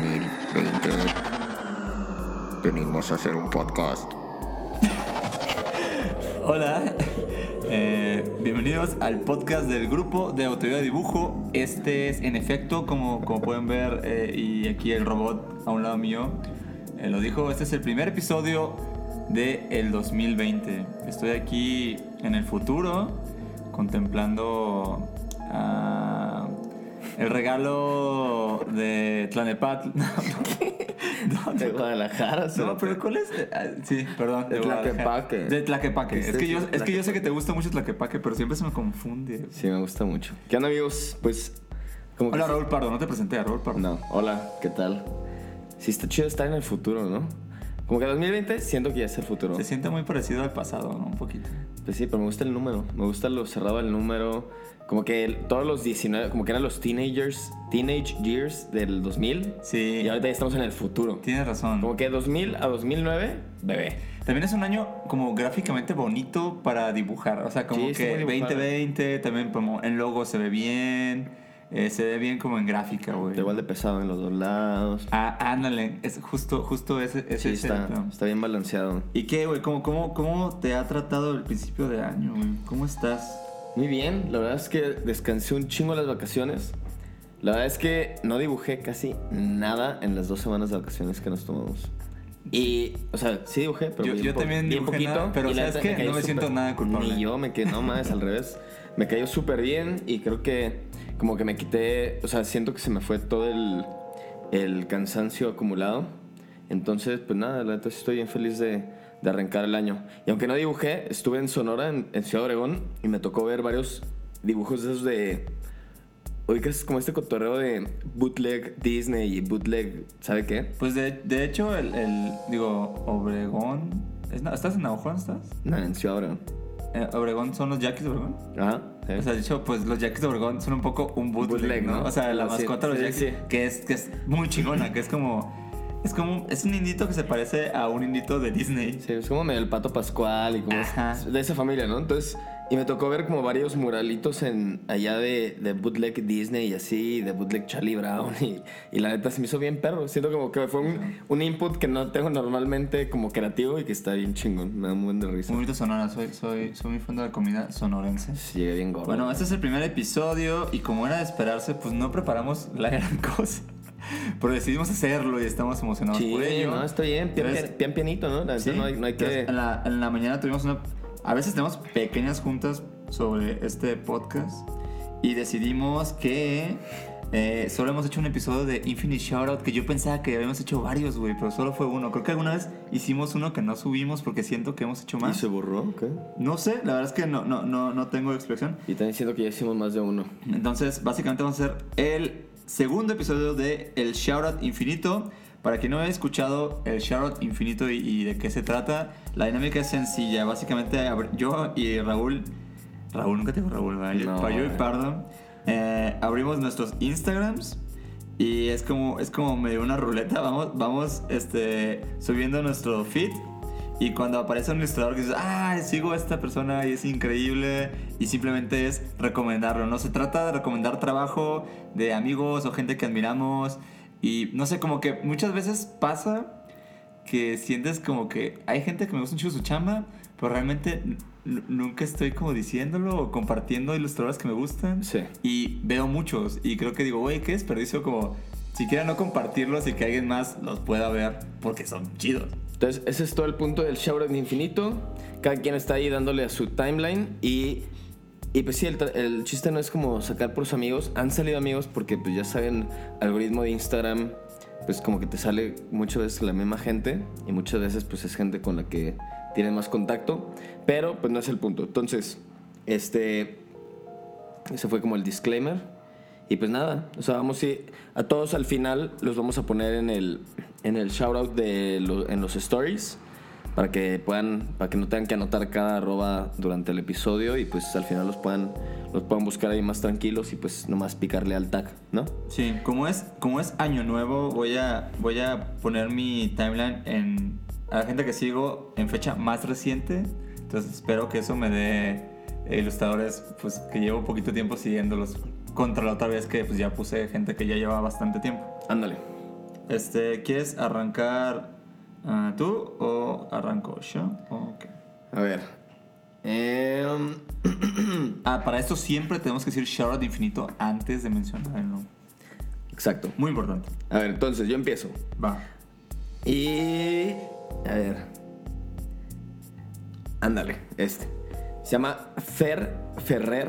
2020. Venimos a hacer un podcast. Hola, eh, bienvenidos al podcast del grupo de Autoridad de Dibujo. Este es, en efecto, como, como pueden ver, eh, y aquí el robot a un lado mío eh, lo dijo, este es el primer episodio del el 2020. Estoy aquí en el futuro contemplando ah, el regalo de Tlanepantla. No, De Guadalajara, no, pero ¿cuál es? Ah, Sí, perdón. De. Tlaquepaque. De Tlaquepaque. ¿Qué Es que, yo, es que yo sé que te gusta mucho Tlaquepaque, pero siempre se me confunde. Sí, me gusta mucho. ¿Qué onda, amigos? Pues, como Hola, Raúl Pardo. No te presenté a Raúl Pardo. No, hola, ¿qué tal? Sí, está chido estar en el futuro, ¿no? Como que 2020 siento que ya es el futuro. Se siente muy parecido al pasado, ¿no? Un poquito. Pues sí, pero me gusta el número. Me gusta lo cerrado del número. Como que el- todos los 19, como que eran los teenagers, teenage years del 2000. Sí. Y ahorita ya estamos en el futuro. Tienes razón. Como que 2000 a 2009, bebé. También es un año como gráficamente bonito para dibujar. O sea, como Sí, que muy dibujado. 2020 también como en logo se ve bien. Eh, se ve bien como en gráfica, güey. Igual de pesado en los dos lados. Ah, ándale. Es justo, justo ese, ese Sí, está, está bien balanceado. ¿Y qué, güey? ¿Cómo, cómo, ¿Cómo te ha tratado el principio de año, güey? ¿Cómo estás? Muy bien, la verdad es que descansé un chingo las vacaciones. La verdad es que no dibujé casi nada en las dos semanas de vacaciones que nos tomamos. Y, o sea, sí dibujé, pero Yo- bien yo también dibujé poquito. nada, pero ¿sabes cayó No me siento súper- nada culpable. Ni yo me quedé, no más, al revés. Me cayó súper bien y creo que como que me quité, o sea, siento que se me fue todo el, el cansancio acumulado. Entonces, pues nada, la neta estoy bien feliz de, de arrancar el año. Y aunque no dibujé, estuve en Sonora, en, en Ciudad Obregón, y me tocó ver varios dibujos de esos de... Oigas, como este cotorreo de bootleg Disney y bootleg, ¿sabe qué? Pues de, de hecho, el, el- digo, Obregón. ¿es na- ¿Estás en Navajo? ¿Estás? No, en Ciudad Obregón. Eh, Obregón son los Yaquis de Obregón. Ajá. Sí. O sea, de hecho, pues los Yaquis de Obregón son un poco un bootleg, Bootleg, ¿no? ¿no? O sea, la Sí, mascota de los sí. Que, es, que es muy chingona, que es como. Es como. Es un indito que se parece a un indito de Disney. Sí, es como medio el pato Pascual y como Ajá. es de esa familia, ¿no? Entonces, y me tocó ver como varios muralitos en allá de, de bootleg Disney y así, de bootleg Charlie Brown y, y la neta se me hizo bien perro. Siento como que fue un, un input que no tengo normalmente como creativo y que está bien chingón. Me da un buen de risa. Muy Sonora, soy, soy, soy muy fan de la comida sonorense. Sí, llegué bien gordo. Bueno, este es el primer episodio y como era de esperarse, pues no preparamos la gran cosa. Pero decidimos hacerlo y estamos emocionados sí, por ello. no, está bien, pian, pian- pian pianito, ¿no? La neta sí, no, hay, no hay que... en, la, en la mañana tuvimos una... A veces tenemos pequeñas juntas sobre este podcast y decidimos que eh, solo hemos hecho un episodio de Infinite Shoutout que yo pensaba que habíamos hecho varios, güey, pero solo fue uno. Creo que alguna vez hicimos uno que no subimos porque siento que hemos hecho ¿Y más. se borró? ¿Qué? No sé, la verdad es que no, no, no, no tengo expresión. Y también siento que ya hicimos más de uno. Entonces, básicamente vamos a hacer el segundo episodio de El Shoutout Infinito. Para quien no haya escuchado el Shoutout Infinito y, y de qué se trata, la dinámica es sencilla. Básicamente, yo y Raúl, Raúl, nunca te digo Raúl. Yo- No, yo y eh. Pardo, eh, abrimos nuestros Instagrams y es como, es como medio una ruleta. Vamos, vamos este, subiendo nuestro feed y cuando aparece un ilustrador que dices, ah, sigo a esta persona y es increíble, y simplemente es recomendarlo. No se trata de recomendar trabajo de amigos o gente que admiramos. Y no sé, como que muchas veces pasa que sientes como que hay gente que me gusta mucho su chamba, pero realmente nunca estoy como diciéndolo o compartiendo ilustradores que me gustan. Sí. Y veo muchos, y creo que digo, güey, qué desperdicio como siquiera no compartirlos y que alguien más los pueda ver porque son chidos. Entonces, ese es todo el punto del Shoutout Infinito. Cada quien está ahí dándole a su timeline y... Y pues sí, el, el chiste no es como sacar por sus amigos. Han salido amigos porque pues ya saben, algoritmo de Instagram, pues como que te sale muchas veces la misma gente y muchas veces pues es gente con la que tienes más contacto. Pero pues no es el punto. Entonces, este... Ese fue como el disclaimer. Y pues nada, o sea, vamos a ir- a todos al final los vamos a poner en el, en el shoutout de lo- en los stories para que puedan, para que no tengan que anotar cada arroba durante el episodio y pues al final los puedan, los puedan buscar ahí más tranquilos y pues nomás picarle al tag, ¿no? Sí, como es, como es año nuevo, voy a, voy a poner mi timeline en a la gente que sigo en fecha más reciente. Entonces espero que eso me dé ilustradores pues que llevo poquito tiempo siguiéndolos contra la otra vez que pues ya puse gente que ya lleva bastante tiempo. Ándale. Este, ¿quieres arrancar ah, tú o arranco yo? Ok. A ver. Em, Ah, para esto siempre tenemos que decir shoutout infinito antes de mencionar el nombre. exacto. Muy importante. A ver, entonces yo empiezo. Va. Y. A ver. Ándale, este. Se llama Fer Ferrer.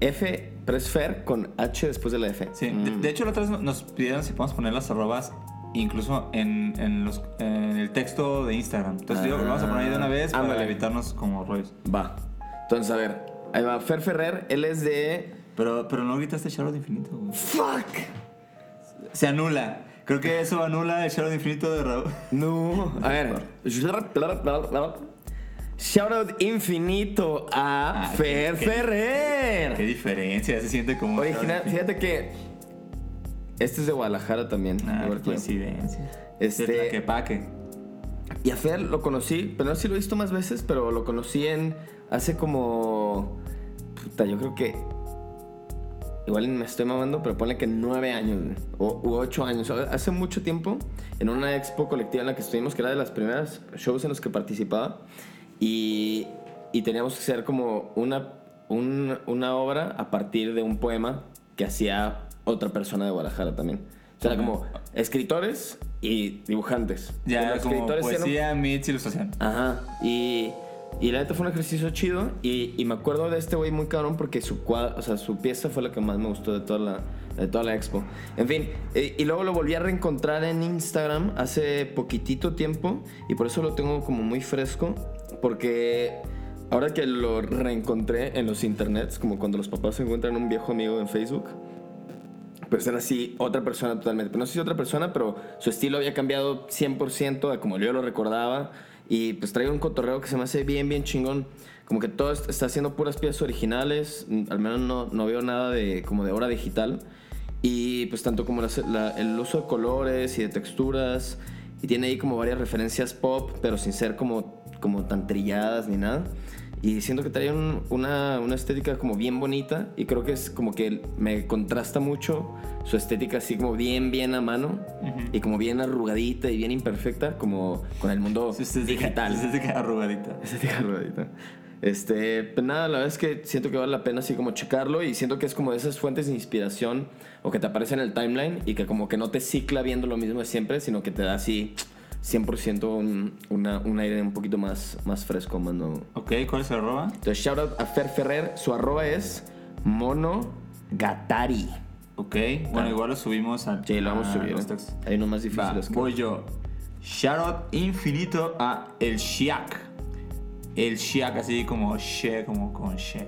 F, pero es Fer con H después de la F. Sí, de, Mm. de hecho la otra vez nos pidieron si podemos poner las arrobas incluso en, en los, en el texto de Instagram. Entonces digo, lo vamos a poner ahí de una vez para Ándale. evitarnos como rollos. Va. Entonces, a ver. Ahí va. Fer Ferrer, él es de. Pero, pero no gritaste Shoutout Infinito, güey. ¡Fuck! Se anula. Creo que eso anula el Shoutout Infinito de Raúl. No. A ver. Shoutout infinito a Ah, Fer qué- qué- Ferrer. Qué diferencia, se siente como... Original, fíjate que. Este es de Guadalajara también. Ah, que coincidencia. Este- De Tlaquepaque. Y a Fer lo conocí, pero no sé si lo he visto más veces, pero lo conocí en hace como. Puta, yo creo que. Igual me estoy mamando, pero ponle que nueve años, o u ocho años. Hace mucho tiempo, en una expo colectiva en la que estuvimos, que era de las primeras shows en los que participaba, y, y teníamos que hacer como una, un- una obra a partir de un poema que hacía otra persona de Guadalajara también. O sea, era como escritores y dibujantes. Ya, Los como escritores eran- poesía, meets, ilustración. Ajá. Y, y la neta fue un ejercicio chido. Y, y me acuerdo de este güey muy cabrón porque su, cua- o sea, su pieza fue la que más me gustó de toda la, de toda la expo. En fin, eh, y luego lo volví a reencontrar en Instagram hace poquitito tiempo. Y por eso lo tengo como muy fresco. Porque ahora que lo reencontré en los internets, como cuando los papás encuentran un viejo amigo en Facebook. Era así, otra persona totalmente. Pero no sé si otra persona, pero su estilo había cambiado 100% a como yo lo recordaba. Y pues trae un cotorreo que se me hace bien, bien chingón. Como que todo est- está haciendo puras piezas originales. mm, Al menos no, no veo nada de como de obra digital. Y pues tanto como las- la- el uso de colores y de texturas. Y tiene ahí como varias referencias pop, pero sin ser como, como tan trilladas ni nada. Y siento que trae un- una, una estética como bien bonita y creo que es como que me contrasta mucho su estética así como bien, bien a mano y como bien arrugadita y bien imperfecta como con el mundo sí, sí, digital. sí, sí, arrugadita. Estética arrugadita. Este, pues nada, la verdad es que siento que vale la pena así como checarlo y siento que es como de esas fuentes de inspiración o que te aparece en el timeline y que como que no te cicla viendo lo mismo de siempre, sino que te da así 100% un, una, un aire un poquito más, más fresco, nuevo. Ok, ¿cuál es el arroba? Entonces, shout out a Fer Ferrer. Su arroba es monogatari. Ok, bueno, igual lo subimos a, Sí, lo vamos a subir. ¿eh? Hay uno más Va, difícil. que- voy yo. Shoutout infinito a El Shiak. El Shiak, así como She, como con She.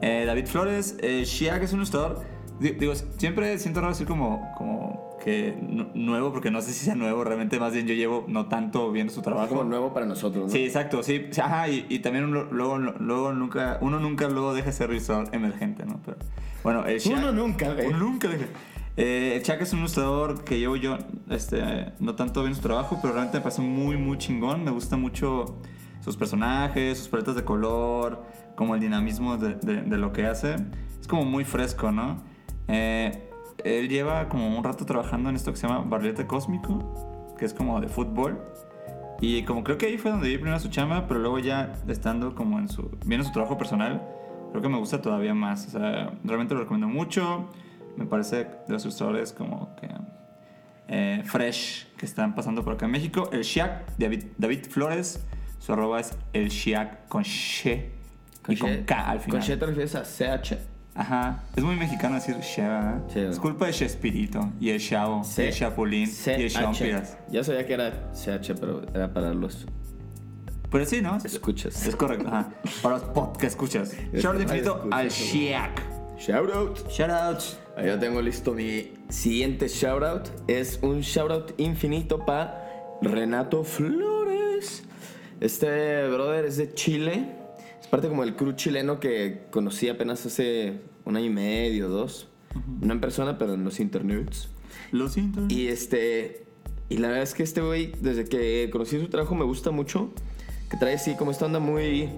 Eh, David Flores, el Shiak es un ilustrador. Di- Digo, siempre siento raro decir como, como que nu- nuevo, porque no sé si sea nuevo, realmente más bien yo llevo no tanto viendo su trabajo. como nuevo para nosotros, ¿no? Sí, exacto, sí. Ajá, y, y también uno, luego, luego nunca, uno nunca luego deja de ser ilustrador emergente, ¿no? Pero, bueno, el Shaq- Uno nunca, güey. Uno nunca deja. Eh, el Shaq es un ilustrador que llevo yo, este, no tanto viendo su trabajo, pero realmente me parece muy, muy chingón. Me gusta mucho sus personajes, sus paletas de color, como el dinamismo de, de- de lo que hace. Es como muy fresco, ¿no? Eh, él lleva como un rato trabajando en esto que se llama Barrilete Cósmico, que es como de fútbol. Y como creo que ahí fue donde vi primero su chamba, pero luego ya estando como en su, viendo su trabajo personal, creo que me gusta todavía más. O sea, realmente lo recomiendo mucho. Me parece de los ilustradores como que eh, fresh que están pasando por acá en México. El Shiak, David, David Flores, su arroba es el Shiak con She y con K al final. Con She te refieres a CH. Ajá, es muy mexicano decir She, ¿verdad? Sí, es culpa de Chespirito y el Chavo, y el Chapulín y el Champiras. Ya sabía que era CH, pero era para los Pero sí, ¿no? escuchas. Es correcto, ajá. Para los podcast escuchas. Shout out infinito al. Shiak. Shout out. Shout out. Ahí yo tengo listo mi siguiente shoutout. Es un shoutout infinito para Renato Flores. Este brother es de Chile. Es parte como del crew chileno que conocí apenas hace un año y medio, dos. No en persona, pero en los internets. Lo siento. Y este. Y la verdad es que este güey, desde que conocí su trabajo, me gusta mucho. Que trae así como esta onda muy.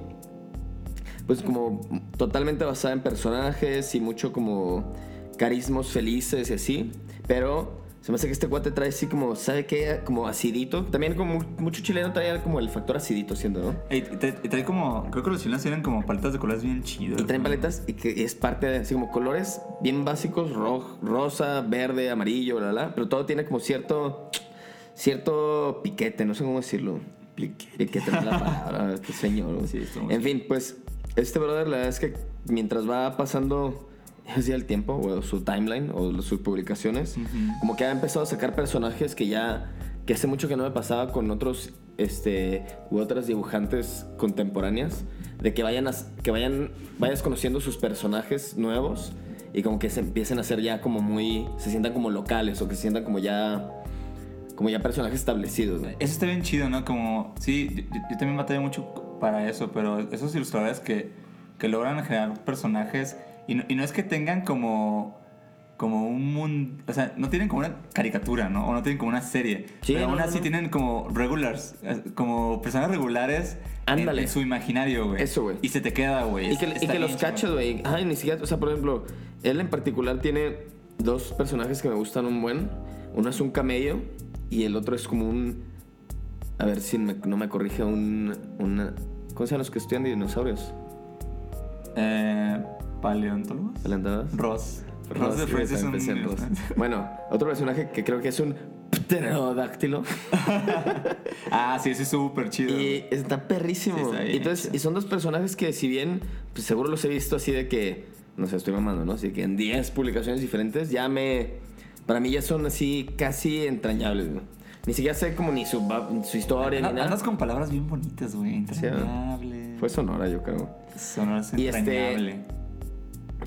Pues como totalmente basada en personajes y mucho como carismos felices y así. Pero se me hace que este cuate trae así como, ¿sabe qué? Como acidito. También como mucho chileno trae como el factor acidito siendo, ¿no? Y trae, como. Creo que los chilenos tienen como paletas de colores bien chidas. Y traen paletas y que es parte de así como colores bien básicos, ro- rosa, verde, amarillo, bla, bla, pero todo tiene como cierto cierto piquete, no sé cómo decirlo. Piquete. Piquete no es la palabra, qué señor. Sí, en fin, pues este brother la verdad es que mientras va pasando así el tiempo o su timeline o sus publicaciones, como que ha empezado a sacar personajes que ya que hace mucho que no me pasaba con otros este u otras dibujantes contemporáneas de que vayan a, que vayan vayas conociendo sus personajes nuevos y como que se empiecen a hacer ya como muy se sientan como locales o que se sientan como ya como ya personajes establecidos. güey. Eso está bien chido, ¿no? Como, sí, yo, yo- yo también batallé mucho para eso, pero esos ilustradores que, que logran generar personajes y no, y no es que tengan como, como un mundo, o sea, no tienen como una caricatura, ¿no? O no tienen como una serie, Sí, pero aún no, así no. tienen como regulars, eh, como personas regulares en, Ándale. en su imaginario, güey. Eso, güey. Y se te queda, güey. Y que, y Está que los cachas, güey. Ay, ni siquiera, o sea, por ejemplo, él en particular tiene dos personajes que me gustan un buen. Uno es un camello y el otro es como un. A ver si me- no me corrige, un. Una, ¿Cómo se llaman los que estudian de dinosaurios? Eh, ¿Paleontólogos? ¿Paleontólogas? Ross. Ross de Friends es un... en Ross. Bueno, otro personaje que creo que es un pterodáctilo. ah, sí, ese es súper chido. Y está perrísimo. Sí, está Entonces, y son dos personajes que si bien, pues seguro los he visto así de que, no sé, estoy mamando, ¿no? Así que en 10 publicaciones diferentes ya me, para mí ya son así casi entrañables, güey. Ni siquiera sé como ni su, historia ni nada. Andas con palabras bien bonitas, güey. Entrañable. Fue Sonora, yo creo. Sonoras Y este- entrañable.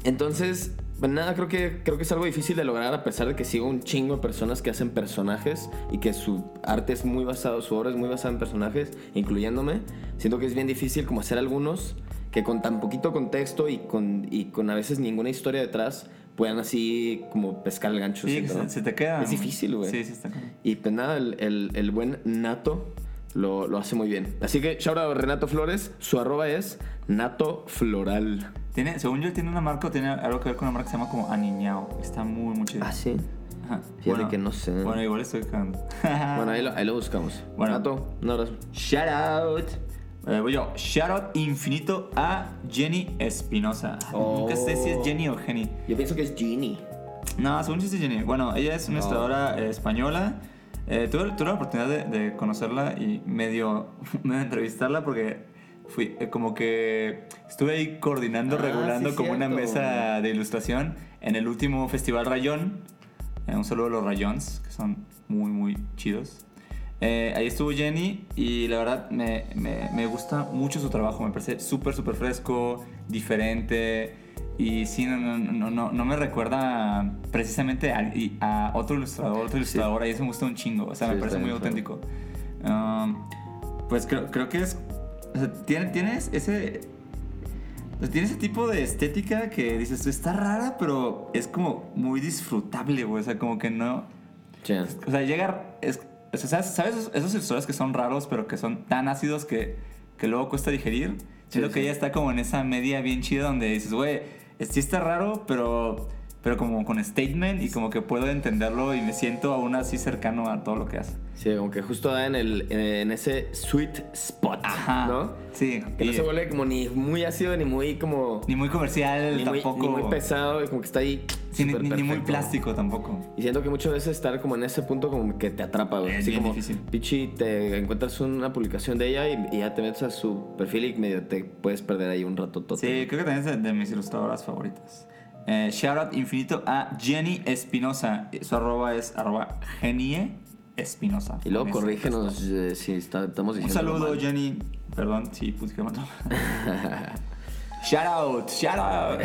Entonces, pues nada, creo que, creo que es algo difícil de lograr a pesar de que sigo un chingo de personas que hacen personajes y que su arte es muy basado, su obra es muy basada en personajes, incluyéndome. Siento que es bien difícil como hacer algunos que con tan poquito contexto y con, y con a veces ninguna historia detrás puedan así como pescar el gancho. Sí, siento, se, ¿no? se te queda. Es difícil, güey. Sí, sí, está. Y pues nada, el, el- el buen Nato lo, lo hace muy bien. Así que, shout out a Renato Flores, su arroba es Nato Floral. Tiene, según yo, tiene una marca o tiene algo que ver con una marca que se llama como Aniñao. Está muy, muy chido. Ah, sí. Ajá. Fíjate que no sé. Bueno, igual estoy cagando. Bueno, ahí lo, ahí lo buscamos. Bueno. Nato, un abrazo. Shout out. Eh, voy yo. Shout out infinito a Jenny Espinosa. Oh. Nunca sé si es Jenny o Jenny. Yo pienso que es Genie. No, según yo es Jenny. Bueno, ella es una Oh. ilustradora eh, española. Eh, tuve, tuve la oportunidad de, de conocerla y medio, medio entrevistarla porque fui eh, como que estuve ahí coordinando, Ah, regulando sí, como una cierto. mesa de ilustración en el último festival Rayón. Eh, un saludo a los Rayons, que son muy, muy chidos. Eh, ahí estuvo Jenny y la verdad me, me- me gusta mucho su trabajo. Me parece súper, súper fresco, diferente. Y sí, no, no, no, no, no me recuerda precisamente a, y- a otro ilustrador, otra ilustradora. Y eso me gusta un chingo. O sea, Sí, me parece muy bien auténtico. Um, pues creo, creo que es. O sea, tiene- tienes ese. pues, Tiene ese tipo de estética que dices, está rara, pero es como muy disfrutable, güey. O sea, como que no. O sea, llegar. Es, o sea, ¿sabes, sabes esos, esos ilustradores que son raros, pero que son tan ácidos que, que luego cuesta digerir? Siento Sí, que sí. ella está como en esa media bien chida donde dices, güey, sí está raro, pero, pero como con statement y como que puedo entenderlo y me siento aún así cercano a todo lo que hace. Sí, como que justo da en, el, en ese sweet spot, Ajá. ¿no? Sí. Que no y- se vuelve como ni muy ácido ni muy como... Ni muy comercial ni muy, tampoco. ni muy pesado como que está ahí Sí, ni, ni- muy plástico tampoco. Y siento que muchas veces estar como en ese punto como que te atrapa, güey. Es Así bien como, difícil. pichi, te encuentras una publicación de ella y, y ya te metes a su perfil y medio te puedes perder ahí un rato todo. Sí, creo que también es de mis ilustradoras favoritas. Eh, shout out infinito a Jenny Espinosa. Su arroba es arroba Genie Espinosa. Y luego corrígenos eh, si está- estamos Un diciendo. saludo, mal. Jenny. Perdón, sí, puse que mató. Shout out, shout out.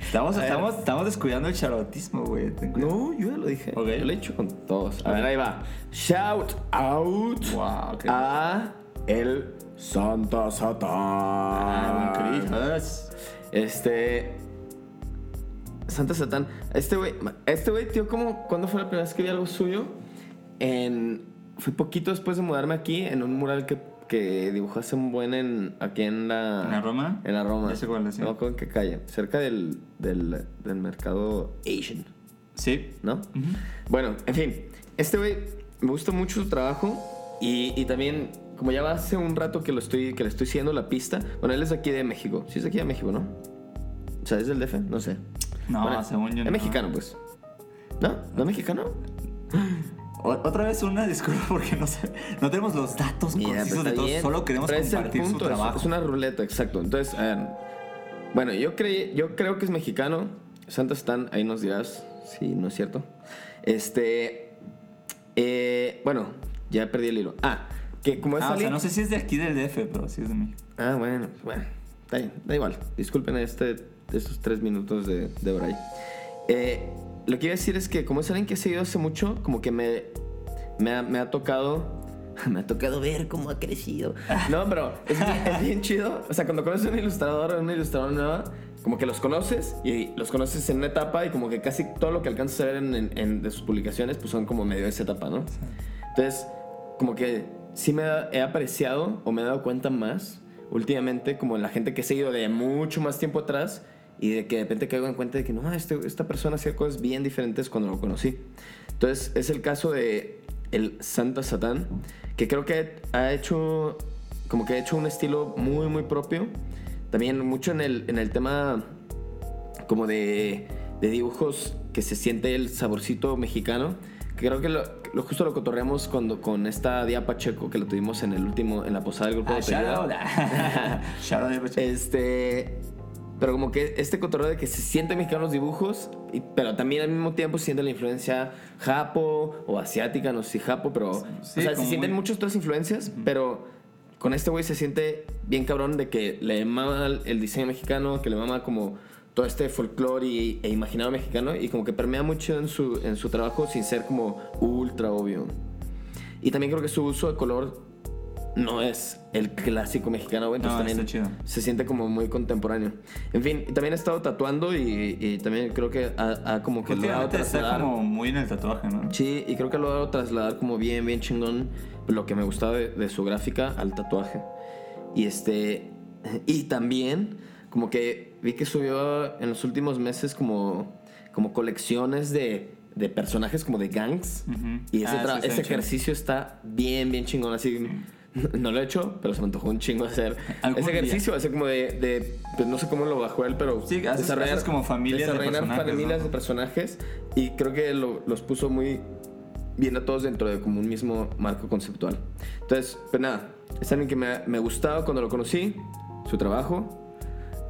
Estamos, estamos, estamos descuidando el shoutout,ismo, güey. No, yo ya lo dije. Ok. Yo lo he hecho con todos. A ver, ahí va. Shout out Wow, a el Santa Satán. Ah. Este. Santa Satán. Este güey, este güey, tío, ¿cómo, ¿cuándo fue la primera vez que vi algo suyo? En. Fue poquito después de mudarme aquí, en un mural que, que dibujó hace un buen en, aquí en la. ¿En la Roma? En la Roma. Ya sé cuál es. No en qué calle. Cerca del, del, del mercado Asian. Sí. ¿no? Bueno, en fin, este güey me gusta mucho su trabajo y, y también, como ya va hace un rato que, lo estoy, que le estoy siguiendo la pista, bueno, él es aquí de México, sí es aquí de México, ¿no? O sea, es del DF, no sé. No, Bueno, según yo Es no. mexicano, pues. ¿No? ¿No es mexicano? Otra vez una disculpa porque no sé, no tenemos los datos concisos pues, de está todos, bien. solo queremos Pero compartir su punto, es- trabajo. Es una ruleta, exacto. Entonces, ver, bueno, yo, creí, yo creo que es mexicano. Santa Stan, ahí nos dirás si no es cierto. Este. eh, bueno, ya perdí el hilo. Ah, que como es Ah, o sea, no sé si es de aquí del DF, pero sí es de México. Ah, bueno, bueno. Da, da igual. Disculpen este, estos tres minutos de, de Bray. Eh, lo que iba a decir es que como es alguien que he seguido hace mucho, como que me, me, ha, me ha tocado... Me ha tocado ver cómo ha crecido. No, pero es bien, es bien chido. O sea, cuando conoces a un ilustrador o una ilustradora nueva, como que los conoces y los conoces en una etapa y como que casi todo lo que alcanzas a ver en, en- en- de sus publicaciones, pues son como medio de esa etapa, ¿no? Entonces, como que sí me he apreciado o me he dado cuenta más últimamente como la gente que he seguido de mucho más tiempo atrás y de que de repente caigo en cuenta de que no, este- esta persona hacía cosas bien diferentes cuando lo conocí. Entonces, es el caso de el Santa Satán, que creo que ha hecho como que ha hecho un estilo muy muy propio. También mucho en el, en el tema como de, de dibujos que se siente el saborcito mexicano. Que creo que lo, lo justo lo cotorreamos cuando, con esta Dia Pacheco que lo tuvimos en el último, en la posada del grupo Ah, de shout out Pacheco. Este. Pero como que este cotorreo de que se siente mexicano los dibujos, y- pero también al mismo tiempo se siente la influencia japo o asiática, no sé si japo, pero. Sí, o sea, se sienten muy- muchas otras influencias, pero con este güey se siente bien cabrón de que le mama el- el diseño mexicano, que le mama como todo este folclore y- e imaginado mexicano, y como que permea mucho en su, en su trabajo sin ser como ultra obvio. Y también creo que su uso de color no es el clásico mexicano, güey. Entonces No, también chido. se siente como muy contemporáneo. En fin, también he estado tatuando y, y también creo que ha, ha como que Últimamente está trasladar. como muy en el tatuaje, ¿no? Sí, y creo que ha logrado trasladar como bien, bien chingón lo que me gustaba de, de su gráfica al tatuaje. Y este. Y también, como que vi que subió en los últimos meses como, como colecciones de, de personajes como de gangs. Ujú. Y ese, Ah, ese ejercicio está bien, bien chingón. Así, no, no lo he hecho, pero se me antojó un chingo hacer ese día. ejercicio. Ese como de, de- pues no sé cómo lo bajó él, pero Sí, haces- haces como familias de desarrollar personajes, familias ¿no? de personajes. Y creo que lo- los puso muy bien a todos dentro de como un mismo marco conceptual. Entonces, pues nada, es alguien que me, me gustaba cuando lo conocí, su trabajo.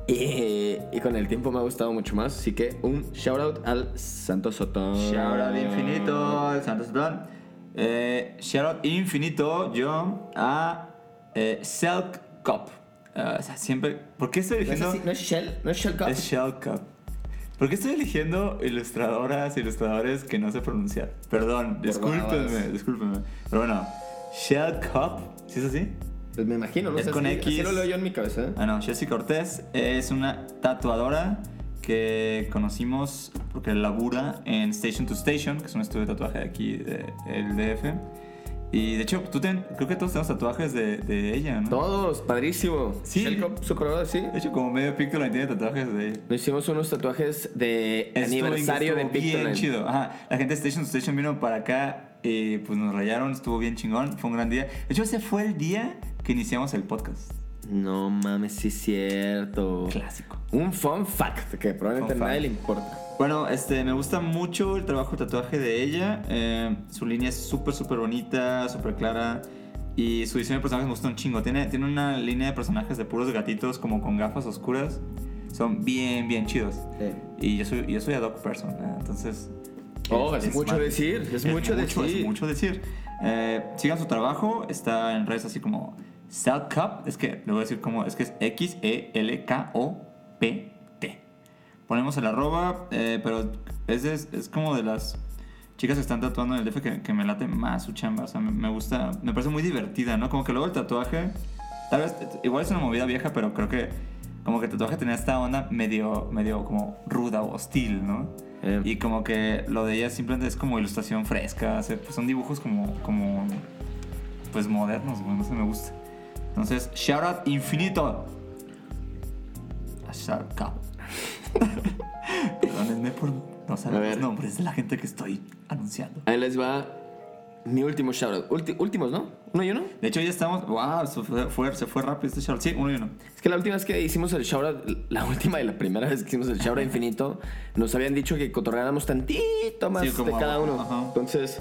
Y, y con el tiempo me ha gustado mucho más. Así que un shout out al Santo Soto. Shout out infinito, el Santos Don. Eh, shout out infinito yo a eh, Selk Cup. Eh, o sea, siempre. ¿Por qué estoy No es, eligiendo.? así, no es Shell, no es Shell Cup. Es Shell Cup. ¿Por qué estoy eligiendo ilustradoras, ilustradores que no sé pronunciar? Perdón, discúlpenme, discúlpenme. Pero bueno, Shell Cup, ¿sí es así? Pues me imagino, ¿no? Es sé, con así, X. así lo leo yo en mi cabeza. ¿eh? Ah, no, Chelsea Cortés es una tatuadora que conocimos porque labura en Station to Station, que es un estudio de tatuaje de aquí, del DF. Y de hecho, tú ten- creo que todos tenemos tatuajes de, de ella, ¿no? Todos, padrísimo. Sí. Super bravo, sí. De hecho, como medio Pictoline tiene tatuajes de ella. Nos hicimos unos tatuajes de Estuvo- aniversario de estuvo bien Pictoline. chido. Ajá. La gente de Station to Station vino para acá y pues nos rayaron, estuvo bien chingón, fue un gran día. De hecho, ese fue el día que iniciamos el podcast. No mames, sí es cierto. Clásico. Un fun fact que probablemente a nadie le importa. Bueno, este, me gusta mucho el trabajo de tatuaje de ella. Eh, su línea es súper, súper bonita, súper clara. Y su diseño de personajes me gusta un chingo. Tiene, tiene una línea de personajes de puros gatitos como con gafas oscuras. Son bien, bien chidos. Y yo soy, yo soy a dog person, ¿eh? entonces... Oh, es mucho decir, es mucho decir. Es mucho decir. Eh, sigan su trabajo, está en redes así como Cup, es que le voy a decir cómo, es que es X-E-L-K-O-P-T. Ponemos el arroba, eh, pero es, es como de las chicas que están tatuando en el DF que, que me late más su chamba. O sea, me, me gusta, me parece muy divertida, ¿no? Como que luego el tatuaje, tal vez, igual es una movida vieja, pero creo que como que el tatuaje tenía esta onda medio, medio como ruda o hostil, ¿no? Eh. Y como que lo de ella simplemente es como ilustración fresca, hace- pues son dibujos como, como pues modernos, güey, no sé, me gusta. Entonces, shout out infinito. A out. Perdónenme por no saber A los nombres de la gente que estoy anunciando. Ahí les va mi último shoutout. Ulti- últimos, ¿no? ¿Uno y uno? De hecho, ya estamos. ¡Wow! Se fue, fue- se fue rápido este shout out. Sí, uno y uno. Es que la última vez que hicimos el shoutout, la última y la primera vez que hicimos el shoutout infinito, nos habían dicho que cotorreáramos tantito más Sí, como de cada uno. ajá. Entonces,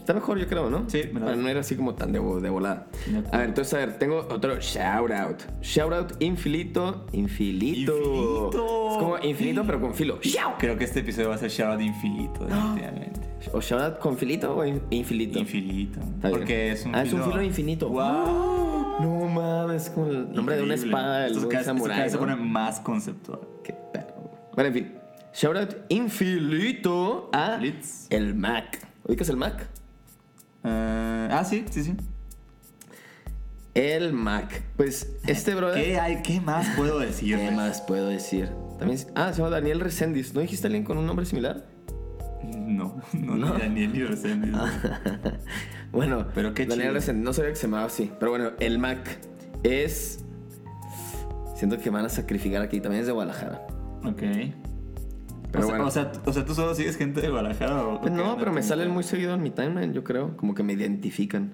está mejor, yo creo, ¿no? Sí, me la Para no ir así como tan de, vo- de volada. A ver, entonces, a ver, tengo otro shoutout. Shoutout infinito, infinito. Infinito. Es como infinito, pero con filo. Shout. Creo que este episodio va a ser shout out infinito, definitivamente. ¿O shoutout con filito o in- infinito? Infinito. Porque es un Ah, es un filo infinito. ¡Wow! No mames, es como el nombre de una espada del cada samurái. vez se ¿no? pone más conceptual. Qué perro. Bueno, en fin. Shoutout infinito a Blitz. el Mac. ¿Ubicas el Mac? Eh, ah, sí, sí, sí. El Mac. Pues este brother. ¿Qué, hay, ¿Qué más puedo decir? ¿Qué más puedo decir? También, ah, se llama Daniel Reséndiz. ¿No dijiste alguien con un nombre similar? No, no, No. ni Daniel ni Reséndiz. bueno, Pero qué Daniel chido. Reséndiz. No sabía que se llamaba así. Pero bueno, el Mac es. Siento que van a sacrificar aquí. También es de Guadalajara. Ok. Pero o, sea, bueno. o, sea, o sea, ¿tú solo sigues gente de Guadalajara o Pues no, pero me salen muy seguido en mi timeline, yo creo. Como que me identifican.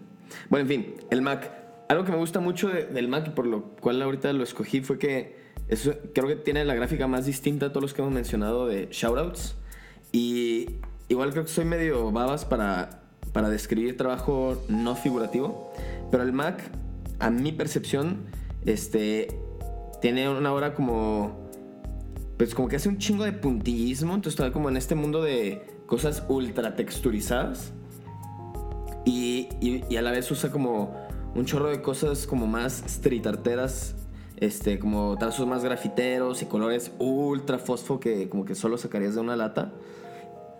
Bueno, en fin, el Mac. Algo que me gusta mucho de- del Mac y por lo cual ahorita lo escogí fue que eso, creo que tiene la gráfica más distinta a todos los que hemos mencionado de shoutouts. Y igual creo que soy medio babas para, para describir trabajo no figurativo. Pero el Mac, a mi percepción, este, tiene una hora como pues como que hace un chingo de puntillismo, entonces está como en este mundo de cosas ultra texturizadas y, y- a la vez usa como un chorro de cosas como más street arteras, este, como trazos más grafiteros y colores ultra fosfo que como que solo sacarías de una lata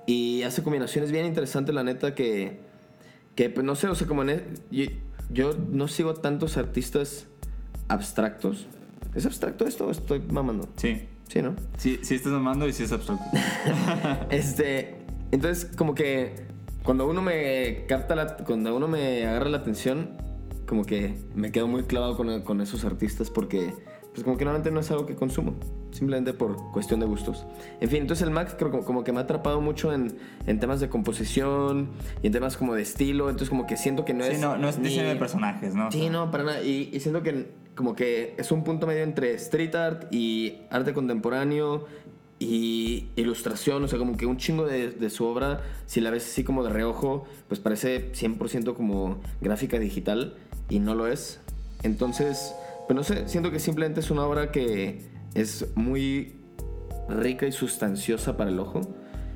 y hace combinaciones bien interesantes la neta que, que pues no sé, o sea, como en e- yo, yo no sigo tantos artistas abstractos. ¿Es abstracto esto o estoy mamando? Sí. Sí, ¿no? Sí, sí estás mamando y sí es abstracto. Este, entonces como que cuando uno me capta la, cuando uno me agarra la atención, como que me quedo muy clavado con, con esos artistas porque pues como que normalmente no es algo que consumo, simplemente por cuestión de gustos. En fin, entonces el Mac creo como, como que me ha atrapado mucho en, en temas de composición y en temas como de estilo, entonces como que siento que no sí, es... no, no es ni- diseño de personajes, ¿no? O Sí, sea, no, para nada. Y, y siento que como que es un punto medio entre street art y arte contemporáneo y ilustración. O sea, como que un chingo de, su obra, si la ves así como de reojo, pues parece 100% como gráfica digital y no lo es. Entonces, pues no sé, siento que simplemente es una obra que es muy rica y sustanciosa para el ojo.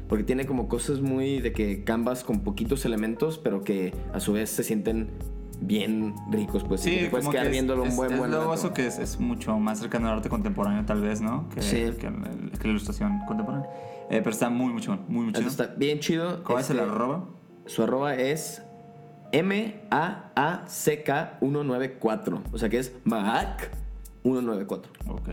Porque tiene como cosas muy de que canvas con poquitos elementos, pero que a su vez se sienten bien ricos, pues. y que Sí, te puedes como quedar que es, viéndolo un buen, es buen luego rato. eso que es, es mucho más cercano al arte contemporáneo, tal vez, ¿no? Que, Sí. que, la ilustración contemporánea. Eh, pero está muy, mucho, muy, muy chido. Está bien chido. ¿Cuál es el Este, arroba? Su arroba es M-A-A-C-K-194. O sea que es Mac 194. Ok.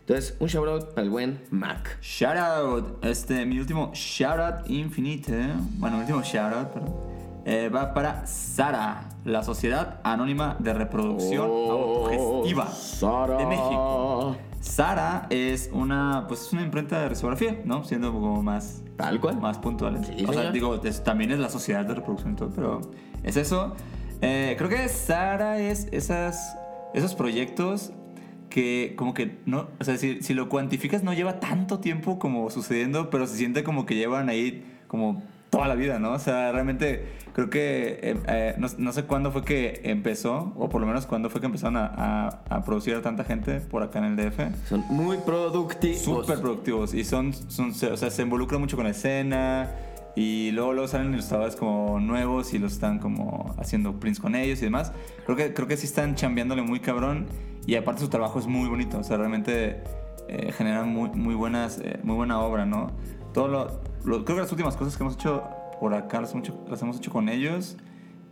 Entonces, un shout out para el buen Mac. Shout out. Este, mi último shout out infinito. Bueno, mi último shout out, perdón. Eh, va para Sara, la Sociedad Anónima de Reproducción Autogestiva Oh, Sara. de México. Sara es una, pues es una imprenta de risografía, ¿no? Siendo como más, Tal cual. más puntuales. Sí, o sea, digo, es- también es la sociedad de reproducción y todo, pero es eso. Eh, creo que Sara es esas, esos proyectos que como que no, o sea, si, si lo cuantificas no lleva tanto tiempo como sucediendo, pero se siente como que llevan ahí como toda la vida, ¿no? O sea, realmente creo que eh, eh, no, no sé cuándo fue que empezó, o por lo menos cuándo fue que empezaron a, a- a producir a tanta gente por acá en el DF. Son muy productivos. Súper productivos y son, o sea, se involucran mucho con la escena y luego, luego salen ilustradores como nuevos y los están como haciendo prints con ellos y demás. Creo que, creo que sí están chambeándole muy cabrón y aparte su trabajo es muy bonito, o sea, realmente eh, generan muy, muy, buenas, eh, muy buena obra, ¿no? Todo lo, lo- creo que las últimas cosas que hemos hecho por acá las hemos hecho, las hemos hecho con ellos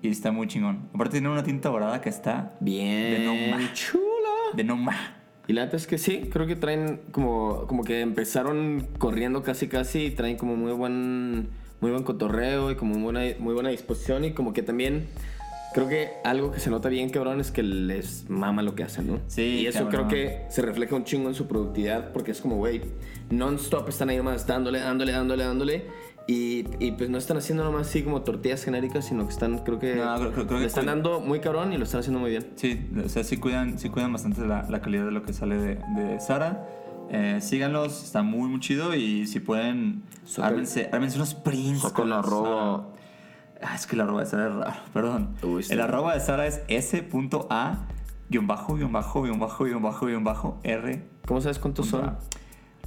y está muy chingón. Aparte tienen una tinta dorada que está Bien. De no chula. de no más. Y la neta es que sí, creo que traen como, como que empezaron corriendo casi casi y traen como muy buen, muy buen cotorreo y como muy buena, muy buena disposición y como que también creo que algo que se nota bien cabrón es que les mama lo que hacen, ¿no? Sí, Y eso cabrón. creo que se refleja un chingo en su productividad porque es como, güey, non-stop están ahí nomás dándole, dándole, dándole, dándole. Y, y pues no están haciendo nomás así como tortillas genéricas, sino que están, creo que, No, creo- creo- creo le que están dando muy cabrón y lo están haciendo muy bien. Sí, o sea, sí cuidan, sí cuidan bastante la, la calidad de lo que sale de, de Sara. Eh, síganlos, está muy, muy chido. Y si pueden, ármense, ármense unos prints. con los arroba. Ah, es que el arroba de Sara es raro, perdón. Uy, sí. El arroba de Sara es s.a guion bajo, guion bajo, guion bajo, guion bajo, guion bajo, r. ¿Cómo sabes cuántos son?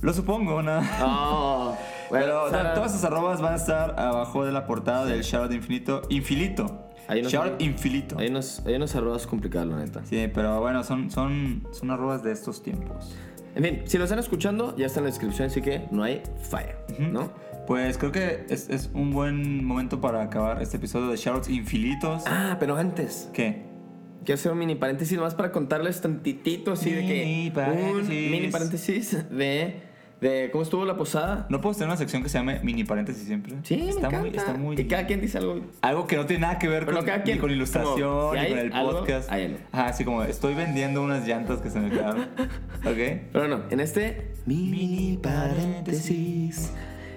Lo supongo, ¿no? Oh, bueno, Pero Sara- todas esas arrobas van a estar abajo de la portada del Shoutout Infinito. Infinito. No Shoutout sé. Infinito. Hay unos, hay unos arrobas complicados, la neta. Sí, pero bueno, son, son, son arrobas de estos tiempos. En fin, si lo están escuchando, ya está en la descripción, así que no hay falla, ¿no? Pues creo que es, es un buen momento para acabar este episodio de Shoutouts Infinitos. Ah, pero antes, ¿Qué? quiero hacer un mini paréntesis nomás para contarles tantitito así de que. Mini Un paréntesis. mini paréntesis de, de cómo estuvo la posada. ¿No puedo tener una sección que se llame mini paréntesis siempre? Sí, está me muy, está muy. Que cada quien dice algo. Algo que no tiene nada que ver Pero con, cada quien, ni con ilustración, si ni con el algo, podcast. hay algo. Ajá, así como estoy vendiendo unas llantas que se me quedaron. ¿Ok? Pero no, en este mini paréntesis.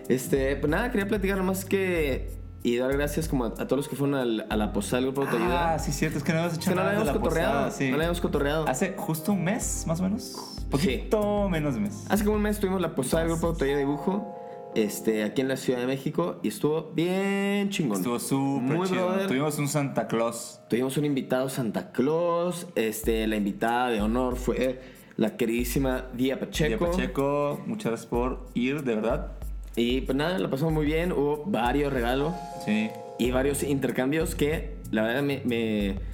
Este, pues nada, quería platicar nomás que. Y dar gracias como a, a todos los que fueron al- a la posada del grupo de ayuda. Ah, sí, cierto. Es que no habíamos hecho que no nada de habíamos cotorreado. posada. Sí. No la habíamos cotorreado. Hace justo un mes, más o menos. Poquito menos de un mes. Hace como un mes tuvimos la posada del grupo de autoría de dibujo. Este, aquí en la Ciudad de México. Y estuvo bien chingón. Estuvo súper chido. brother. Tuvimos un Santa Claus. Tuvimos un invitado Santa Claus. Este, la invitada de honor fue la queridísima Día Día Pacheco. Pacheco, muchas gracias por ir, de verdad. Y pues nada, la pasamos muy bien. Hubo varios regalos Sí. y varios intercambios que la verdad me. me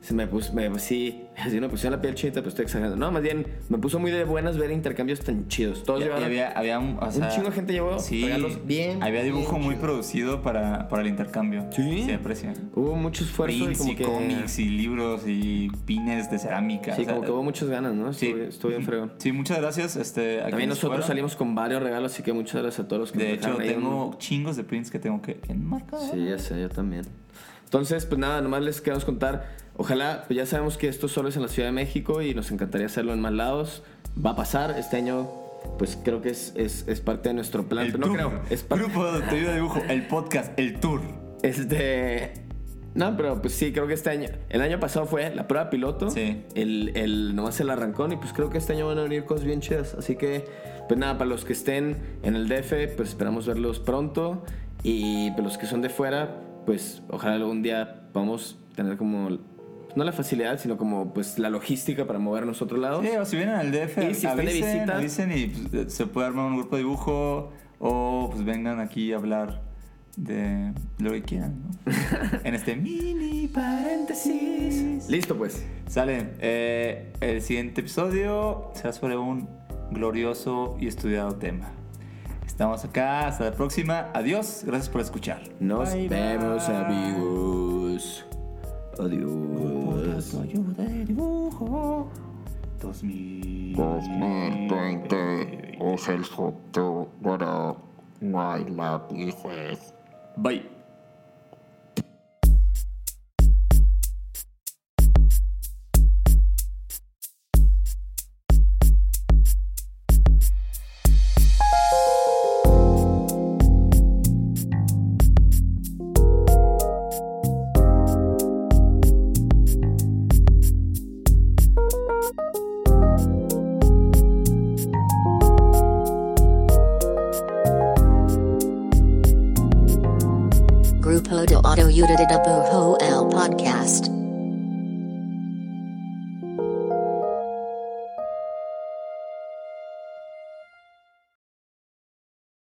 se me puso, me, sí, así me pusieron la piel chinita, pero estoy exagerando. No, más bien, me puso muy de buenas ver intercambios tan chidos. Todos Y- y llevaron había, había un, o sea, chingo de gente llevó sí, regalos bien, Había dibujo bien muy chido. producido para, para el intercambio. Sí. Se aprecia. Hubo mucho esfuerzo y como y que. cómics y libros y pines de cerámica. Sí, o sea, como que hubo muchas ganas, ¿no? sí. Estuvo, estuvo bien fregón. Sí, muchas gracias. Este, a También nosotros fueron. salimos con varios regalos, así que muchas gracias a todos los que De hecho, tengo un- chingos de prints que tengo que enmarcar. Sí, ya sé, yo también. Entonces, pues nada, nomás les queremos contar. Ojalá, pues ya sabemos que esto solo es en la Ciudad de México y nos encantaría hacerlo en más lados. Va a pasar este año, pues creo que es, es, es parte de nuestro plan. El pero no tour. creo, es. Grupo de de dibujo, el podcast, el tour. Este. No, pero pues sí, creo que este año. El año pasado fue la prueba piloto. Sí. El, el nomás el arrancón. Y pues creo que este año van a venir cosas bien chidas. Así que, pues nada, para los que estén en el DF, pues esperamos verlos pronto. Y para los que son de fuera, pues ojalá algún día podamos tener como. No la facilidad, sino como pues la logística para movernos a otro lado. Sí, o si vienen al DF, Y si están de avisen, visita. avisen y pues, se puede armar un grupo de dibujo o pues vengan aquí a hablar de lo que quieran, ¿no? en este mini paréntesis. Listo, pues. Sale, eh, el siguiente episodio será sobre un glorioso y estudiado tema. Estamos acá, hasta la próxima. Adiós, gracias por escuchar. Nos Bye, vemos, bye. amigos. Adiós. Ayuda de dibujo 2020 es el futuro. Lápices. Bye.